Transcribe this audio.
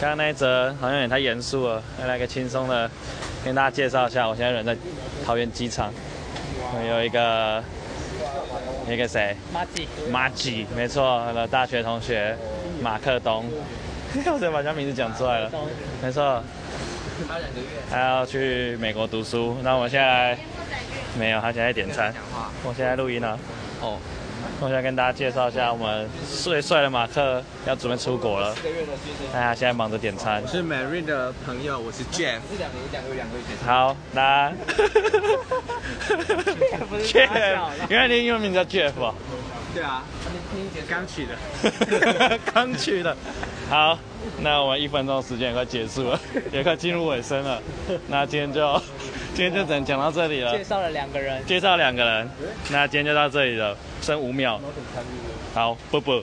刚刚那一则好像有点太严肃了，来来个轻松的，跟大家介绍一下，我现在人在桃园机场，我有一个一个谁？马吉，马吉，没错，我的大学同学马克东，我才把他名字讲出来了，没错，他要去美国读书，那我们现在没有，他现在点餐，我现在录音了，哦，我现在跟大家介绍一下，我们最帅的马克要准备出国了，大家现在忙着点餐我。是 Mary 的朋友，我是 Jeff。好，那 Jeff，原来你英文名叫 Jeff 哦，对啊，刚取的。刚去的。好，那我们一分钟时间也快结束了，也快进入尾声了。那今天就今天就只能讲到这里了介。绍了两个人，介绍两个人，那今天就到这里了，剩五秒。好，啵啵。